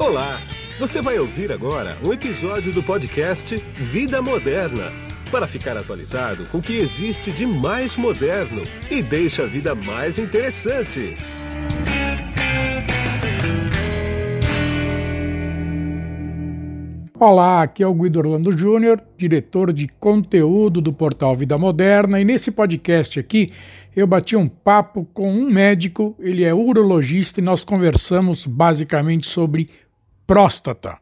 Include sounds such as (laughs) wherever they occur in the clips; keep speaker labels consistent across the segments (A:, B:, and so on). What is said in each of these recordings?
A: Olá! Você vai ouvir agora um episódio do podcast Vida Moderna para ficar atualizado com o que existe de mais moderno e deixa a vida mais interessante.
B: Olá, aqui é o Guido Orlando Júnior, diretor de conteúdo do portal Vida Moderna, e nesse podcast aqui eu bati um papo com um médico, ele é urologista e nós conversamos basicamente sobre próstata.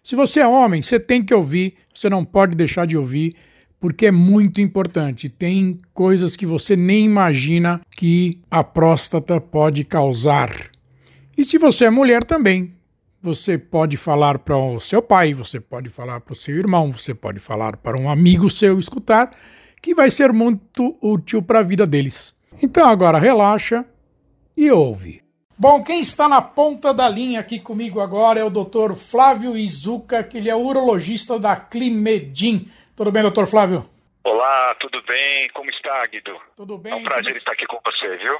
B: Se você é homem, você tem que ouvir, você não pode deixar de ouvir, porque é muito importante. Tem coisas que você nem imagina que a próstata pode causar. E se você é mulher também, você pode falar para o seu pai, você pode falar para o seu irmão, você pode falar para um amigo seu escutar, que vai ser muito útil para a vida deles. Então agora relaxa e ouve. Bom, quem está na ponta da linha aqui comigo agora é o Dr. Flávio Izuka, que ele é urologista da Climedim. Tudo bem, doutor Flávio?
C: Olá, tudo bem? Como está, Guido?
B: Tudo bem.
C: É um prazer estar aqui com você, viu?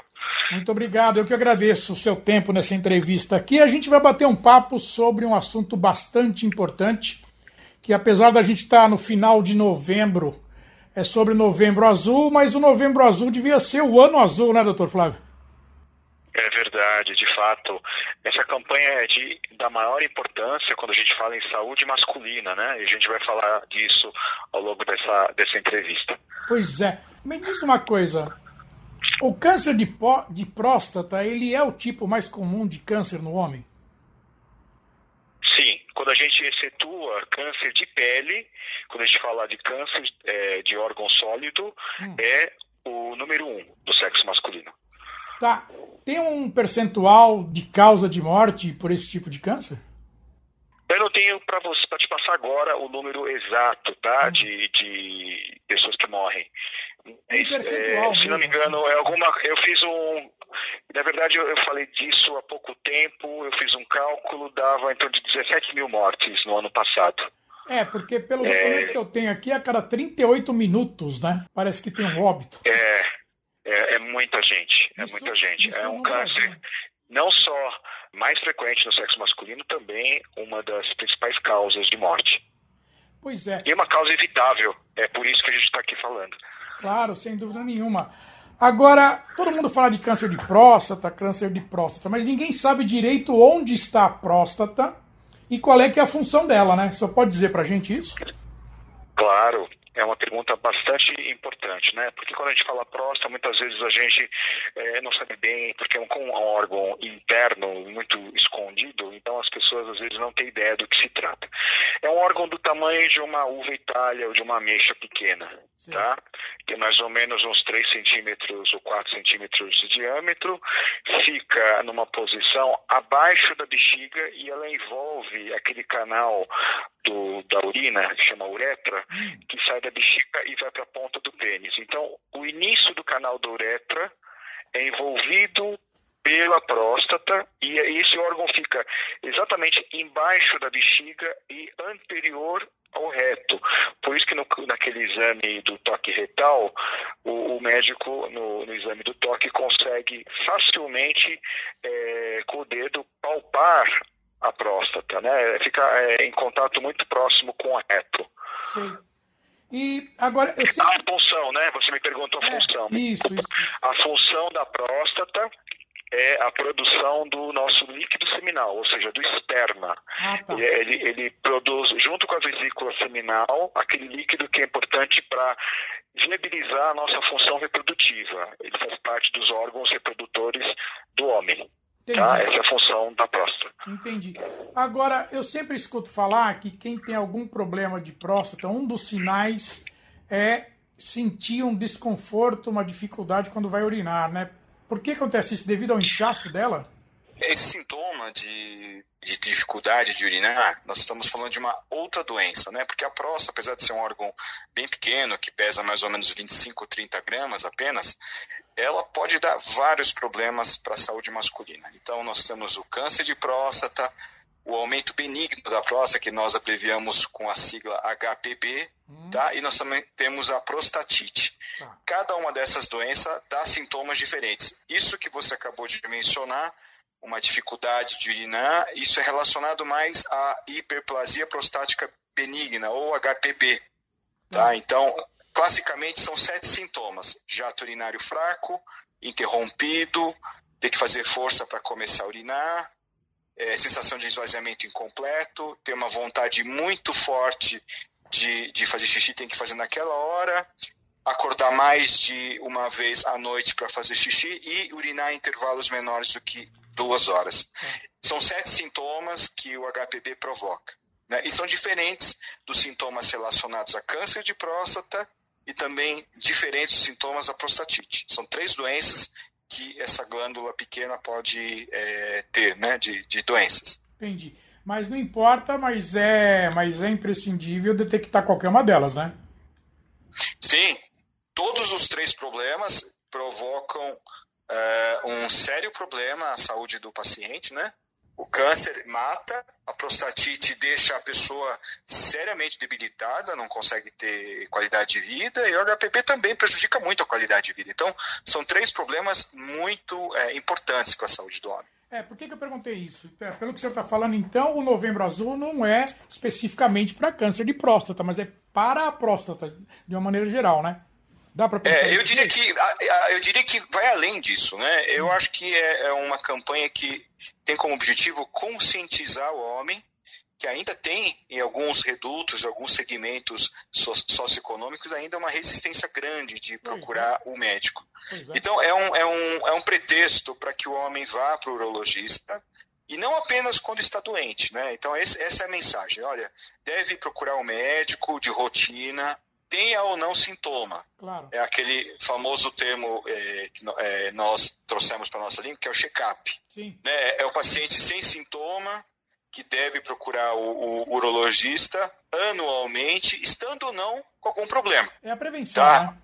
B: Muito obrigado. Eu que agradeço o seu tempo nessa entrevista aqui. A gente vai bater um papo sobre um assunto bastante importante, que apesar da gente estar no final de novembro, é sobre novembro azul, mas o novembro azul devia ser o ano azul, né, doutor Flávio?
C: É verdade, de fato. Essa campanha é de, da maior importância quando a gente fala em saúde masculina, né? E a gente vai falar disso ao longo dessa, dessa entrevista.
B: Pois é. Me diz uma coisa. O câncer de, de próstata, ele é o tipo mais comum de câncer no homem?
C: Sim. Quando a gente excetua câncer de pele, quando a gente fala de câncer é, de órgão sólido, hum. é o número um do sexo masculino.
B: Tá. Tem um percentual de causa de morte por esse tipo de câncer?
C: Eu não tenho para te passar agora o número exato, tá? Hum. De, de pessoas que morrem.
B: É, é,
C: se não me engano, é alguma. Eu fiz um. Na verdade, eu, eu, falei disso há pouco tempo. Eu fiz um cálculo, dava em torno de 17 mil mortes no ano passado.
B: É, porque pelo é. documento que eu tenho aqui, a cada 38 minutos, né? Parece que tem um óbito.
C: É, é, é muita gente, é isso, muita gente. É um câncer é não só mais frequente no sexo masculino, também uma das principais causas de morte.
B: Pois é.
C: E uma causa evitável, é por isso que a gente está aqui falando.
B: Claro, sem dúvida nenhuma. Agora, todo mundo fala de câncer de próstata, câncer de próstata, mas ninguém sabe direito onde está a próstata e qual é que é a função dela, né? Só pode dizer pra gente isso?
C: Claro é uma pergunta bastante importante, né? Porque quando a gente fala próstata, muitas vezes a gente é, não sabe bem, porque é um, um, órgão interno muito escondido, então as pessoas às vezes não têm ideia do que se trata. É um órgão do tamanho de uma uva itália ou de uma ameixa pequena, Sim. tá? Tem mais ou menos uns 3 centímetros ou 4 centímetros de diâmetro, fica numa posição abaixo da bexiga e ela envolve aquele canal do, da urina, que chama uretra, hum. que sai da bexiga e vai para a ponta do pênis. Então, o início do canal da uretra é envolvido pela próstata e esse órgão fica exatamente embaixo da bexiga e anterior ao reto. Por isso que no, naquele exame do toque retal, o, o médico, no, no, exame do toque, consegue facilmente, é, com o dedo, palpar a próstata, né? Fica é, em contato muito próximo com o reto.
B: Sim. E agora.
C: Sempre... A função, né? Você me perguntou a é, função.
B: Isso, isso.
C: A função da próstata é a produção do nosso líquido seminal, ou seja, do esperma. Ah, tá. ele, ele produz, junto com a vesícula seminal, aquele líquido que é importante para viabilizar a nossa função reprodutiva. Ele faz parte dos órgãos reprodutores do homem. Tá? Essa é a função da próstata.
B: Entendi. Agora, eu sempre escuto falar que quem tem algum problema de próstata, um dos sinais é sentir um desconforto, uma dificuldade quando vai urinar, né? Por que acontece isso? Devido ao inchaço dela?
C: Esse sintoma de, de, dificuldade de urinar, nós estamos falando de uma outra doença, né? Porque a próstata, apesar de ser um órgão bem pequeno, que pesa mais ou menos 25, 30 gramas apenas, ela pode dar vários problemas para a saúde masculina. Então, nós temos o câncer de próstata, o aumento benigno da próstata, que nós abreviamos com a sigla HPB, hum. tá? e nós também temos a prostatite. Tá. Cada uma dessas doenças dá sintomas diferentes. Isso que você acabou de mencionar,
D: uma dificuldade de urinar, isso é relacionado mais à hiperplasia prostática benigna, ou HPB. Tá? Hum. Então, classicamente são sete sintomas: jato urinário fraco, interrompido, ter que fazer força para começar a urinar, é, sensação de esvaziamento incompleto, ter uma vontade muito forte de, de fazer xixi, tem que fazer naquela hora, acordar mais de uma vez à noite para fazer xixi e urinar em intervalos menores do que duas horas. São sete sintomas que o HPV provoca. Né? E são diferentes dos sintomas relacionados a câncer de próstata e também diferentes dos sintomas da prostatite. São três doenças que essa glândula pequena pode é, ter, né, de, de doenças.
B: Entendi. Mas não importa, mas é, mas é imprescindível detectar qualquer uma delas, né?
D: Sim, todos os três problemas provocam é, um sério problema à saúde do paciente, né? O câncer mata, a prostatite deixa a pessoa seriamente debilitada, não consegue ter qualidade de vida, e o HPV também prejudica muito a qualidade de vida. Então, são três problemas muito é, importantes para a saúde do homem.
B: É, por que, que eu perguntei isso? É, pelo que o senhor está falando, então, o novembro azul não é especificamente para câncer de próstata, mas é para a próstata, de uma maneira geral, né?
D: Dá para é, eu diria que eu diria que vai além disso, né? Eu hum. acho que é, é uma campanha que tem como objetivo conscientizar o homem que ainda tem em alguns redutos, alguns segmentos socioeconômicos ainda uma resistência grande de procurar o médico. Então é um, é um, é um pretexto para que o homem vá para o urologista e não apenas quando está doente, né? Então essa é a mensagem. Olha, deve procurar o um médico de rotina, tenha ou não sintoma.
B: Claro.
D: É aquele famoso termo é, que é, nós trouxemos para a nossa língua, que é o check-up. Né? É o paciente sem sintoma que deve procurar o, o, urologista anualmente, estando ou não com algum problema.
B: É a prevenção, tá? né?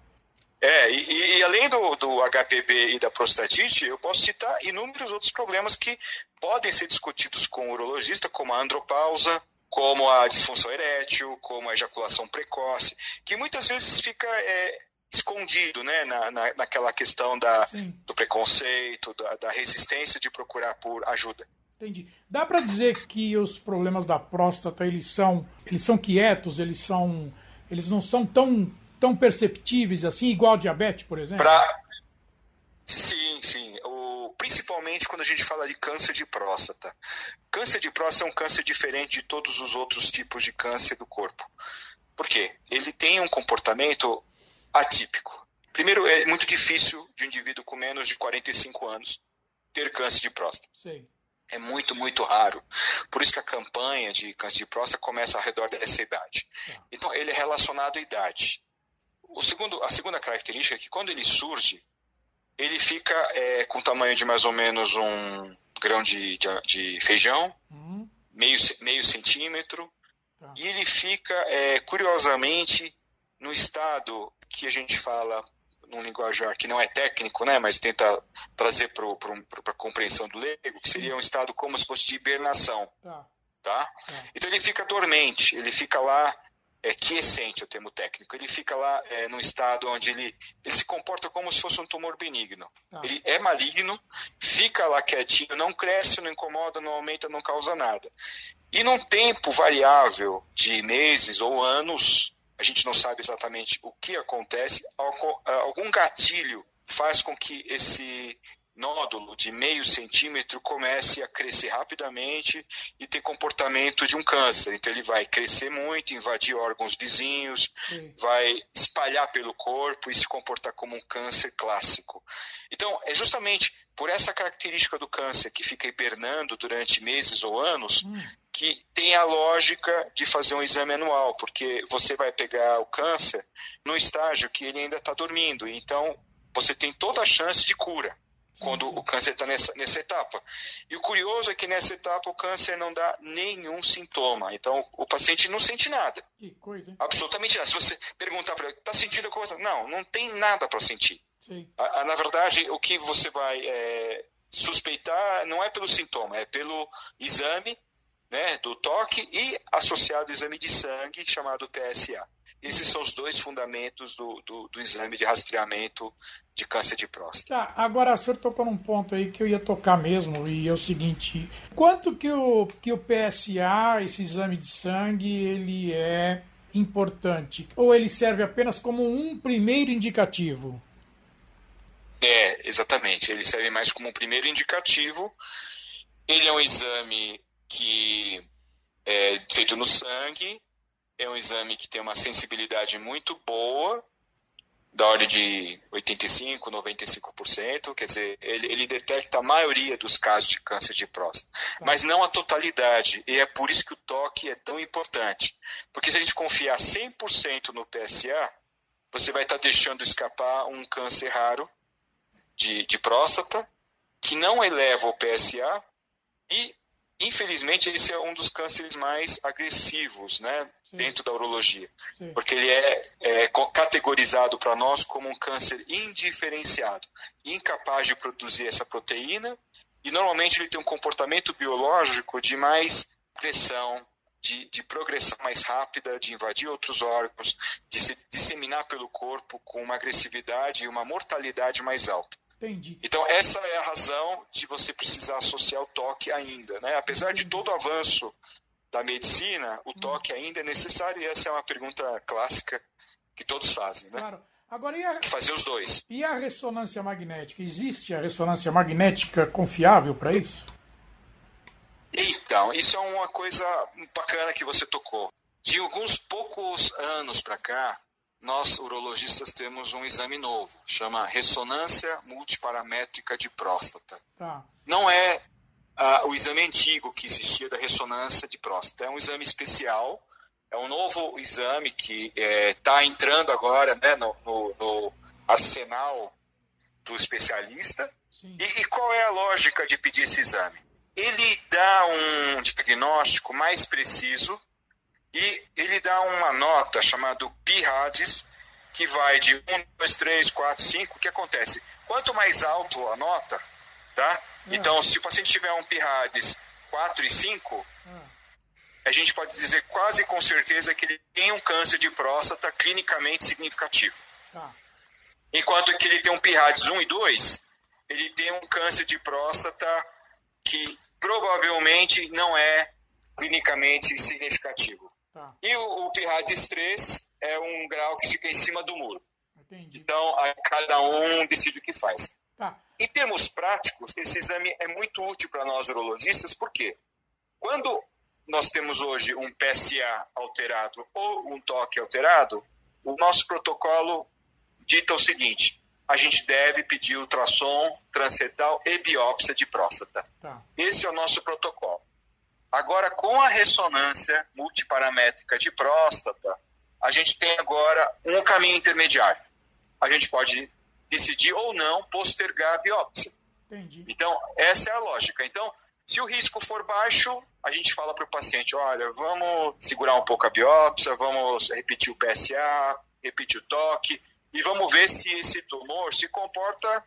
D: É, e, e, além do, do HPV e da prostatite, eu posso citar inúmeros outros problemas que podem ser discutidos com o urologista, como a andropausa, como a disfunção erétil, como a ejaculação precoce, que muitas vezes fica é, escondido né, na, na, naquela questão da, do preconceito, da, da, resistência de procurar por ajuda.
B: Entendi. Dá para dizer que os problemas da próstata eles são, eles são quietos, eles são, eles não são tão, tão perceptíveis assim, igual diabetes, por exemplo?
D: Pra... Sim, sim. Principalmente quando a gente fala de câncer de próstata. Câncer de próstata é um câncer diferente de todos os outros tipos de câncer do corpo. Por quê? Ele tem um comportamento atípico. Primeiro, é muito difícil de um indivíduo com menos de 45 anos ter câncer de próstata.
B: Sim.
D: É muito, muito raro. Por isso que a campanha de câncer de próstata começa ao redor dessa idade. Tá. Então, ele é relacionado à idade. O segundo, a segunda característica é que quando ele surge, ele fica é, com o tamanho de mais ou menos um grão de, de, de feijão, uhum. meio, meio centímetro, tá. e ele fica, é, curiosamente, no estado que a gente fala num linguajar que não é técnico, né, mas tenta trazer para a compreensão do leigo, que seria um estado como se fosse de hibernação. Tá. Tá? tá? Então ele fica dormente, ele fica lá é, quiescente, é o termo técnico. Ele fica lá é, num estado onde ele, ele se comporta como se fosse um tumor benigno. Ah. Ele é maligno, fica lá quietinho, não cresce, não incomoda, não aumenta, não causa nada. E num tempo variável de meses ou anos, a gente não sabe exatamente o que acontece, algum gatilho faz com que esse nódulo de meio centímetro comece a crescer rapidamente e ter comportamento de um câncer. Então ele vai crescer muito, invadir órgãos vizinhos, Sim. vai espalhar pelo corpo e se comportar como um câncer clássico. Então é justamente por essa característica do câncer que fica hibernando durante meses ou anos hum. que tem a lógica de fazer um exame anual, porque você vai pegar o câncer no estágio que ele ainda está dormindo. Então você tem toda a chance de cura quando o câncer está nessa, nessa etapa. E o curioso é que nessa etapa o câncer não dá nenhum sintoma. Então o paciente não sente nada.
B: Que coisa, hein?
D: Absolutamente nada. Se você perguntar para ele, está sentindo alguma coisa? Não, não tem nada para sentir. A, a, na verdade, o que você vai é, suspeitar não é pelo sintoma, é pelo exame né, do toque e associado ao exame de sangue chamado PSA. Esses são os dois fundamentos do, do, do, exame de rastreamento de câncer de próstata.
B: Tá, agora o senhor tocou num ponto aí que eu ia tocar mesmo, e é o seguinte, quanto que o, que o PSA, esse exame de sangue, ele é importante? Ou ele serve apenas como um primeiro indicativo?
D: É, exatamente. Ele serve mais como um primeiro indicativo. Ele é um exame que é feito no sangue, é um exame que tem uma sensibilidade muito boa, da ordem de 85%, 95%, quer dizer, ele, ele, detecta a maioria dos casos de câncer de próstata, tá. mas não a totalidade, e é por isso que o toque é tão importante. Porque se a gente confiar 100% no PSA, você vai estar deixando escapar um câncer raro de, de próstata, que não eleva o PSA e infelizmente, esse é um dos cânceres mais agressivos né, dentro da urologia, Sim. porque ele é, é categorizado para nós como um câncer indiferenciado, incapaz de produzir essa proteína, e normalmente ele tem um comportamento biológico de mais pressão, de, de, progressão mais rápida, de invadir outros órgãos, de se disseminar pelo corpo com uma agressividade e uma mortalidade mais alta.
B: Entendi.
D: Então, essa é a razão de você precisar associar o toque ainda. Né? Apesar de todo o avanço da medicina, o toque ainda é necessário e essa é uma pergunta clássica que todos fazem. Né?
B: Claro. Agora, e a,
D: fazer os dois.
B: E a ressonância magnética? Existe a ressonância magnética confiável para isso?
D: Então, isso é uma coisa bacana que você tocou. De alguns poucos anos para cá, nós urologistas temos um exame novo, chama ressonância multiparamétrica de próstata.
B: Tá.
D: Não é uh, o exame antigo que existia da ressonância de próstata, é um exame especial, é um novo exame que está é, entrando agora né, no, no, no, arsenal do especialista. E, e qual é a lógica de pedir esse exame? Ele dá um diagnóstico mais preciso e ele dá uma nota chamada PIRADS, que vai de 1, 2, 3, 4, 5. O que acontece? Quanto mais alto a nota, tá? Hum. Então, se o paciente tiver um PIRADS 4 e 5, hum. a gente pode dizer quase com certeza que ele tem um câncer de próstata clinicamente significativo. Tá. Enquanto que ele tem um PIRADS 1 e 2, ele tem um câncer de próstata que provavelmente não é clinicamente significativo. Tá. E o, o PIRADS 3 é um grau que fica em cima do muro. Entendi. Então, cada um decide o que faz. Tá. Em termos práticos, esse exame é muito útil para nós urologistas, porque quando nós temos hoje um PSA alterado ou um toque alterado, o nosso protocolo dita o seguinte: a gente deve pedir ultrassom transretal e biópsia de próstata. Tá. Esse é o nosso protocolo. Agora, com a ressonância multiparamétrica de próstata, a gente tem agora um caminho intermediário. A gente pode decidir ou não postergar a biópsia. Entendi. Então, essa é a lógica. Então, se o risco for baixo, a gente fala para o paciente: olha, vamos segurar um pouco a biópsia, vamos repetir o PSA, repetir o toque, e vamos ver se esse tumor se comporta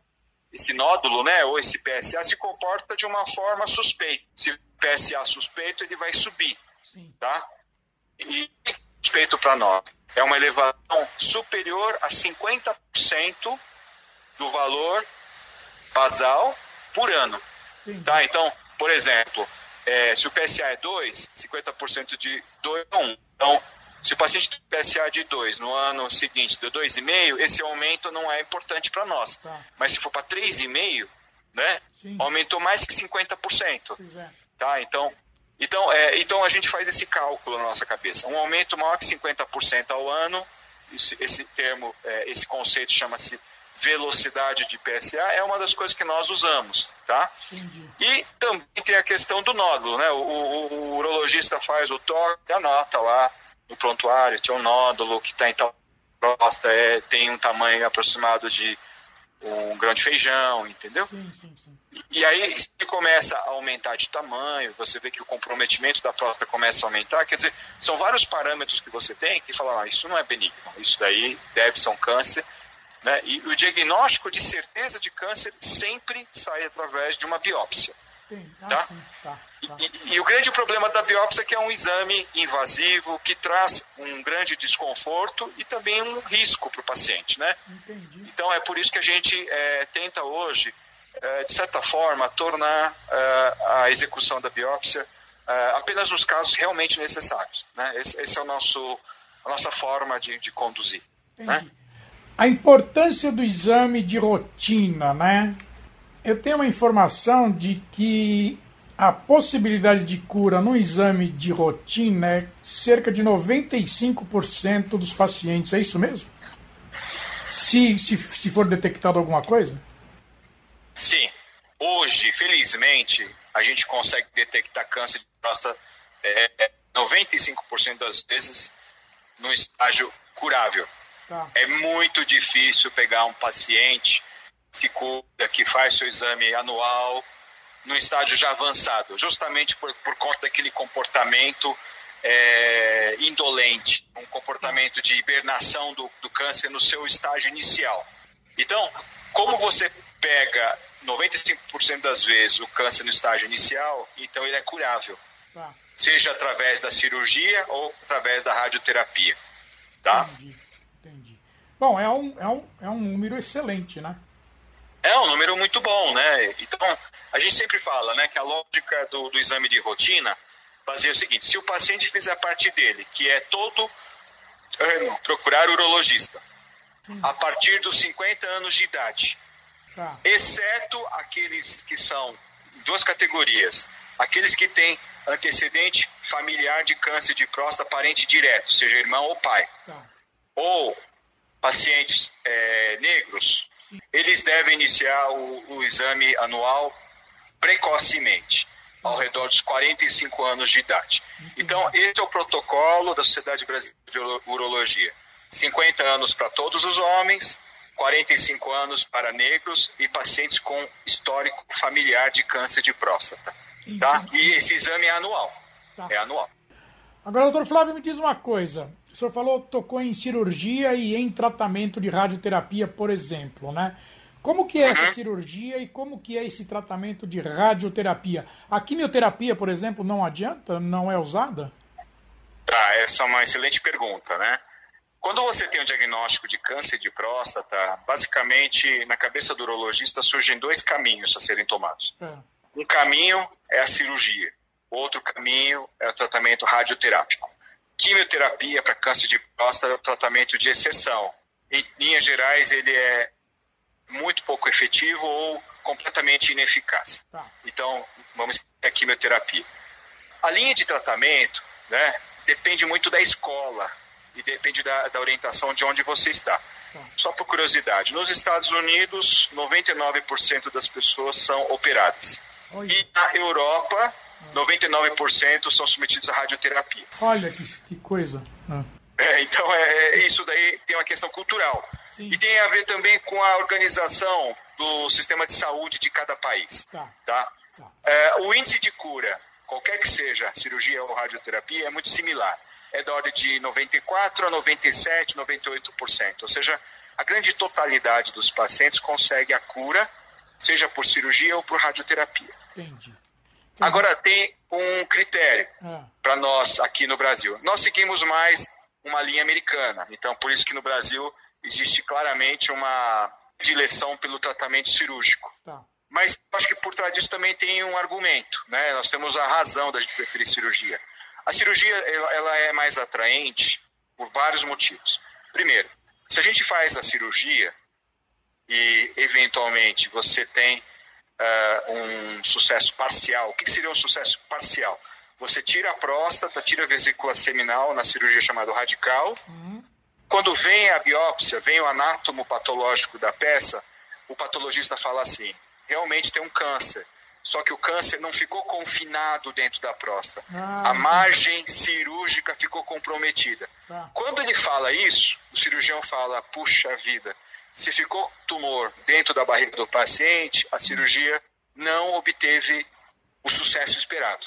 D: esse nódulo, né, ou esse PSA se comporta de uma forma suspeita. Se o PSA suspeito, ele vai subir, Sim. tá? E feito para nós é uma elevação superior a 50% do valor basal por ano, tá? Então, por exemplo, é, se o PSA é 2, 50% de 2 é 1. Então, se o paciente tem PSA de 2 no ano seguinte deu 2,5, esse aumento não é importante para nós. Tá. Mas se for para 3,5, né, aumentou mais que 50%. É. Tá? Então, então, é, então a gente faz esse cálculo na nossa cabeça. Um aumento maior que 50% ao ano, esse, esse termo, é, esse conceito chama-se velocidade de PSA, é uma das coisas que nós usamos. Tá? E também tem a questão do nódulo. Né? O, o, o urologista faz o toque, anota lá no prontuário, tinha um nódulo que está em tal próstata, é, tem um tamanho aproximado de um grão de feijão, entendeu? Sim, sim, sim. E, e aí se começa a aumentar de tamanho, você vê que o comprometimento da próstata começa a aumentar, quer dizer, são vários parâmetros que você tem que falar, ah, isso não é benigno, isso daí deve ser um câncer, né? E o diagnóstico de certeza de câncer sempre sai através de uma biópsia. Ah, tá? tá, tá. E, e, o grande problema da biópsia é que é um exame invasivo que traz um grande desconforto e também um risco para o paciente, né? Entendi. Então é por isso que a gente é, tenta hoje, é, de certa forma, tornar é, a execução da biópsia é, apenas nos casos realmente necessários. Né? Esse, esse é o nosso, a nossa forma de, de conduzir. Né?
B: A importância do exame de rotina, né? Eu tenho uma informação de que a possibilidade de cura no exame de rotina é cerca de 95% dos pacientes, é isso mesmo? Se, se, se for detectado alguma coisa?
D: Sim. Hoje, felizmente, a gente consegue detectar câncer de próstata é, 95% das vezes no estágio curável. Tá. É muito difícil pegar um paciente se cura, que faz seu exame anual no estágio já avançado, justamente por, por conta daquele comportamento é, indolente, um comportamento de hibernação do, do câncer no seu estágio inicial. Então, como você pega 95% das vezes o câncer no estágio inicial, então ele é curável. Tá. Seja através da cirurgia ou através da radioterapia. Tá?
B: Entendi, entendi. Bom, é um, é, um, é um número excelente, né?
D: É um número muito bom, né? Então, a gente sempre fala né, que a lógica do, do exame de rotina fazia o seguinte: se o paciente fizer parte dele, que é todo ano procurar urologista, a partir dos 50 anos de idade, tá. exceto aqueles que são duas categorias, aqueles que têm antecedente familiar de câncer de próstata parente direto, seja irmão ou pai, tá. ou pacientes é, negros, eles devem iniciar o, o exame anual precocemente, ao redor dos 45 anos de idade. Então, esse é o protocolo da Sociedade Brasileira de Urologia. 50 anos para todos os homens, 45 anos para negros e pacientes com histórico familiar de câncer de próstata. Tá? E esse exame é anual. Tá. É anual.
B: Agora, doutor Flávio, me diz uma coisa. O senhor falou, tocou em cirurgia e em tratamento de radioterapia, por exemplo, né? Como que é essa uhum. cirurgia e como que é esse tratamento de radioterapia? A quimioterapia, por exemplo, não adianta? Não é usada?
D: Tá, essa é uma excelente pergunta, né? Quando você tem um diagnóstico de câncer de próstata, basicamente na cabeça do urologista surgem dois caminhos a serem tomados. É. Um caminho é a cirurgia, outro caminho é o tratamento radioterápico. Quimioterapia para câncer de próstata é um tratamento de exceção. Em linhas gerais, ele é muito pouco efetivo ou completamente ineficaz. Tá. Então, vamos a quimioterapia. A linha de tratamento né, depende muito da escola e depende da, da orientação de onde você está. Tá. Só por curiosidade, nos Estados Unidos, 99% das pessoas são operadas. E na Europa, 99% são submetidos à radioterapia.
B: Olha que, que coisa. Ah.
D: É, então, é, é, isso daí tem uma questão cultural. Sim. E tem a ver também com a organização do sistema de saúde de cada país. Tá. Tá? tá. É, o índice de cura, qualquer que seja, cirurgia ou radioterapia, é muito similar. É da ordem de 94% a 97%, 98%. Ou seja, a grande totalidade dos pacientes consegue a cura, seja por cirurgia ou por radioterapia. Entendi. Agora tem um critério ah. para nós aqui no Brasil. Nós seguimos mais uma linha americana. Então, por isso que no Brasil existe claramente uma direção pelo tratamento cirúrgico. Tá. Mas acho que por trás disso também tem um argumento. Né? Nós temos a razão da gente preferir cirurgia. A cirurgia ela é mais atraente por vários motivos. Primeiro, se a gente faz a cirurgia e eventualmente você tem uh, um sucesso parcial. O que seria um sucesso parcial? Você tira a próstata, tira a vesícula seminal na cirurgia chamada radical. Uhum. Quando vem a biópsia, vem o anátomo patológico da peça, o patologista fala assim: realmente tem um câncer. Só que o câncer não ficou confinado dentro da próstata. Ah, a margem cirúrgica ficou comprometida. Tá. Quando ele fala isso, o cirurgião fala: puxa vida, se ficou tumor dentro da barriga do paciente, a cirurgia não obteve o sucesso esperado.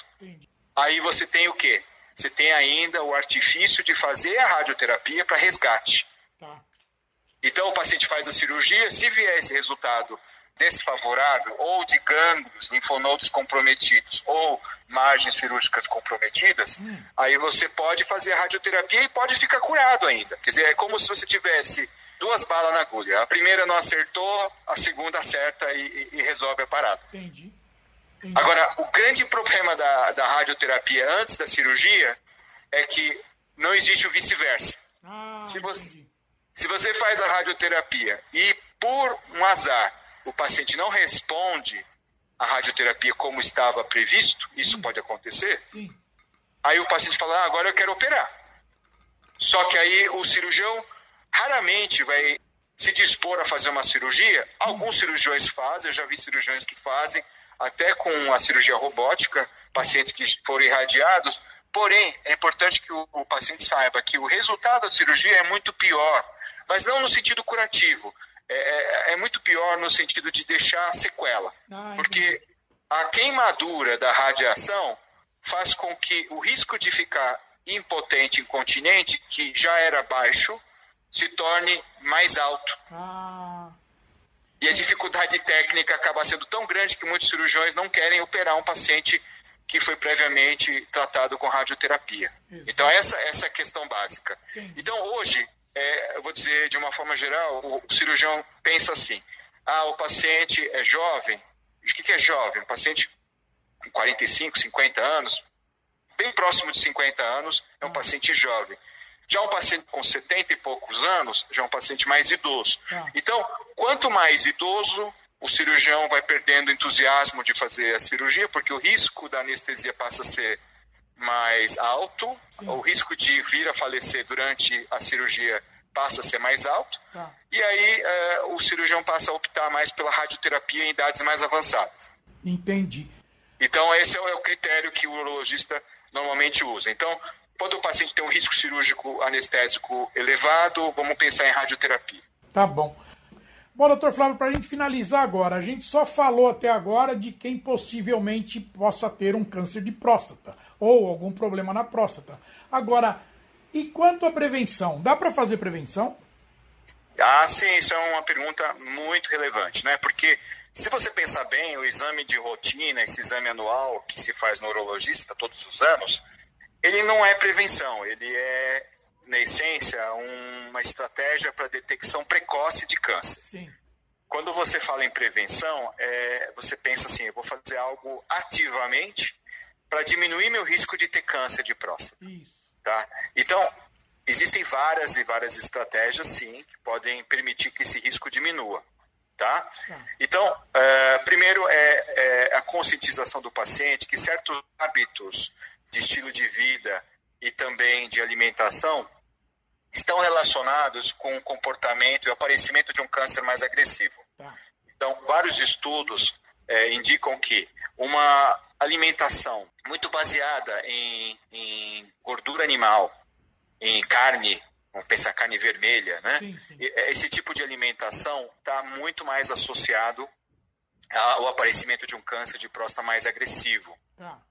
D: Aí você tem o quê? Você tem ainda o artifício de fazer a radioterapia para resgate. Tá. Então o paciente faz a cirurgia, se vier esse resultado desfavorável ou de gânglios, linfonodos comprometidos ou margens cirúrgicas comprometidas, hum. aí você pode fazer a radioterapia e pode ficar curado ainda. Quer dizer, é como se você tivesse duas balas na agulha. A primeira não acertou, a segunda acerta e, e resolve a parada. Entendi. Entendi. Agora, o grande problema da, da radioterapia antes da cirurgia é que não existe o vice-versa. Ah, se, você, se você faz a radioterapia e, por um azar, o paciente não responde à radioterapia como estava previsto, isso pode acontecer, Sim. aí o paciente fala, ah, agora eu quero operar. Só que aí o cirurgião raramente vai se dispor a fazer uma cirurgia. Alguns cirurgiões fazem, eu já vi cirurgiões que fazem, até com a cirurgia robótica, pacientes que foram irradiados. Porém, é importante que o, o paciente saiba que o resultado da cirurgia é muito pior, mas não no sentido curativo. É, é, é muito pior no sentido de deixar sequela. Ah, porque a queimadura da radiação faz com que o risco de ficar impotente, incontinente, que já era baixo, se torne mais alto. Ah. E a dificuldade técnica acaba sendo tão grande que muitos cirurgiões não querem operar um paciente que foi previamente tratado com radioterapia. Exato. Então, essa, essa é a questão básica. Sim. Então, hoje, é, eu vou dizer de uma forma geral, o, o, cirurgião pensa assim: ah, o paciente é jovem. O que, que é jovem? Um paciente com 45, 50 anos, bem próximo de 50 anos, é um ah. paciente jovem. Já um paciente com 70 e poucos anos, já é um paciente mais idoso. Ah. Então, quanto mais idoso, o cirurgião vai perdendo entusiasmo de fazer a cirurgia, porque o risco da anestesia passa a ser mais alto, Sim. o risco de vir a falecer durante a cirurgia passa a ser mais alto, tá. e aí uh, o cirurgião passa a optar mais pela radioterapia em idades mais avançadas.
B: Entendi.
D: Então, esse é o critério que o urologista normalmente usa. Então, quando o paciente tem um risco cirúrgico anestésico elevado, vamos pensar em radioterapia.
B: Tá bom. Bom, doutor Flávio, para a gente finalizar agora, a gente só falou até agora de quem possivelmente possa ter um câncer de próstata ou algum problema na próstata. Agora, e quanto à prevenção? Dá para fazer prevenção?
D: Ah, sim, isso é uma pergunta muito relevante, né? Porque se você pensar bem, o exame de rotina, esse exame anual que se faz no urologista todos os anos, ele não é prevenção, ele é, na essência, uma estratégia para detecção precoce de câncer. Sim. Quando você fala em prevenção, é, você pensa assim, eu vou fazer algo ativamente para diminuir meu risco de ter câncer de próstata. Isso. Tá? Então, existem várias e várias estratégias, sim, que podem permitir que esse risco diminua. Tá? tá. Então, uh, primeiro é, é, a conscientização do paciente que certos hábitos de estilo de vida e também de alimentação estão relacionados com o comportamento e o aparecimento de um câncer mais agressivo. Tá. Então, vários estudos é, indicam que uma alimentação muito baseada em, em, gordura animal, em carne, vamos pensar carne vermelha, né? Sim, sim. Esse tipo de alimentação está muito mais associado ao aparecimento de um câncer de próstata mais agressivo. Tá.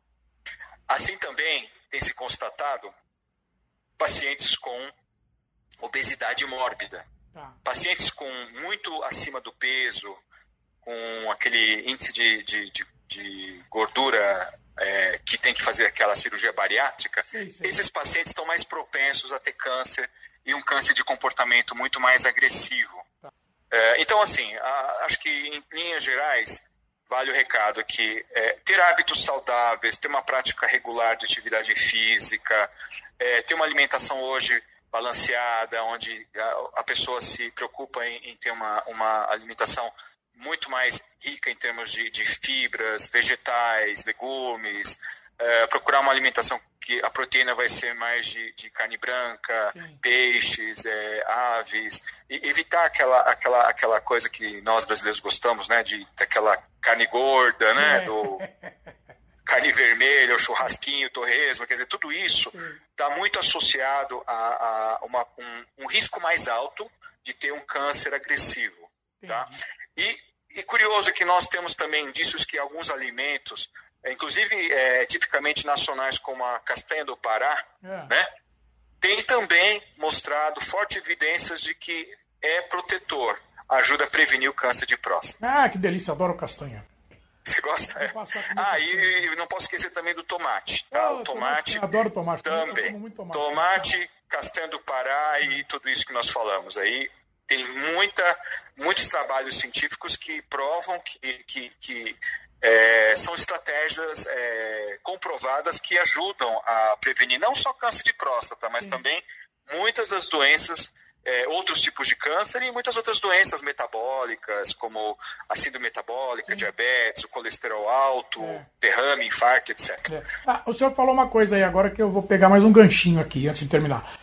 D: Assim também tem se constatado pacientes com obesidade mórbida. Tá. Pacientes com muito acima do peso, com aquele índice de, de, de, de gordura é, que tem que fazer aquela cirurgia bariátrica, sim, sim. esses pacientes estão mais propensos a ter câncer e um câncer de comportamento muito mais agressivo. Tá. É, então, assim, a, acho que em linhas gerais, vale o recado aqui: é, ter hábitos saudáveis, ter uma prática regular de atividade física, é, ter uma alimentação hoje balanceada, onde a, a pessoa se preocupa em, em ter uma, uma alimentação muito mais rica em termos de, de fibras, vegetais, legumes, é, procurar uma alimentação que a proteína vai ser mais de, de carne branca, Sim. peixes, é, aves, e evitar aquela, aquela, aquela coisa que nós brasileiros gostamos, né, de daquela carne gorda, né, é. do (laughs) carne vermelha, o churrasquinho, o torresmo, quer dizer, tudo isso está muito associado a, a uma, um, um, risco mais alto de ter um câncer agressivo, tá? E, e curioso que nós temos também indícios que alguns alimentos inclusive é, tipicamente nacionais como a castanha do Pará, é. né, tem também mostrado fortes evidências de que é protetor. ajuda a prevenir o câncer de próstata.
B: Ah, que delícia, adoro castanha.
D: Você gosta? Ah, e, e, não posso esquecer também do tomate. Tá? Oh, o tomate.
B: Adoro tomate.
D: Também. Tomate. tomate, castanha do Pará e tudo isso que nós falamos aí. Tem muita, muitos trabalhos científicos que provam que, que, que é, são estratégias é, comprovadas que ajudam a prevenir não só câncer de próstata, mas Sim. também muitas das doenças é, outros tipos de câncer e muitas outras doenças metabólicas, como a síndrome metabólica, Sim. diabetes, o colesterol alto, é. derrame, infarto, etc.
B: É. Ah, o senhor falou uma coisa aí agora que eu vou pegar mais um ganchinho aqui antes de terminar.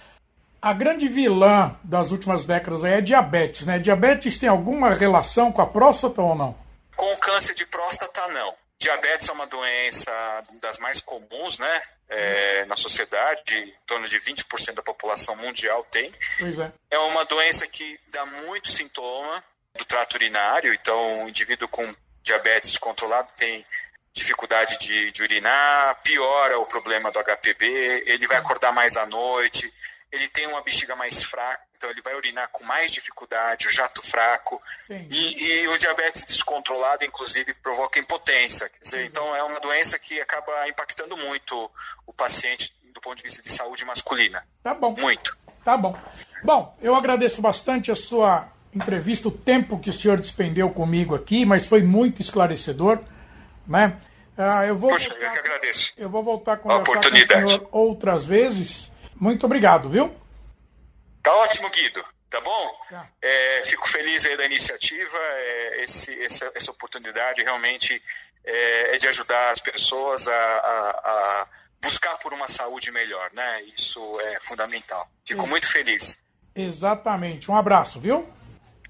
B: A grande vilã das últimas décadas é diabetes, né? Diabetes tem alguma relação com a próstata ou não?
D: Com o câncer de próstata, não. Diabetes é uma doença das mais comuns, né? é, na sociedade, em torno de 20% da população mundial tem.
B: É.
D: é uma doença que dá muito sintoma do trato urinário, então o indivíduo com diabetes controlado tem dificuldade de, de urinar, piora o problema do HPV, ele vai acordar mais à noite, ele tem uma bexiga mais fraca, então ele vai urinar com mais dificuldade, o jato fraco, e, e, o diabetes descontrolado, inclusive, provoca impotência. Quer dizer, então é uma doença que acaba impactando muito o paciente do ponto de vista de saúde masculina.
B: Tá bom.
D: Muito.
B: Tá bom. Bom, eu agradeço bastante a sua entrevista, o tempo que o senhor despendeu comigo aqui, mas foi muito esclarecedor, né? Ah, eu vou
D: Poxa, voltar, eu que agradeço.
B: Eu vou voltar a conversar com o senhor outras vezes. Muito obrigado, viu?
D: Tá ótimo, Guido. Tá bom? Tá. É, fico feliz aí da iniciativa. É, esse, essa, essa, oportunidade realmente é, é, de ajudar as pessoas a, a, a, buscar por uma saúde melhor, né? Isso é fundamental. Fico muito feliz.
B: Exatamente. Um abraço, viu?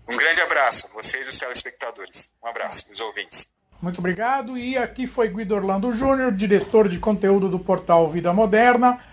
D: Um grande abraço, vocês os telespectadores. Um abraço, os ouvintes.
B: Muito obrigado. E aqui foi Guido Orlando Júnior, diretor de conteúdo do portal Vida Moderna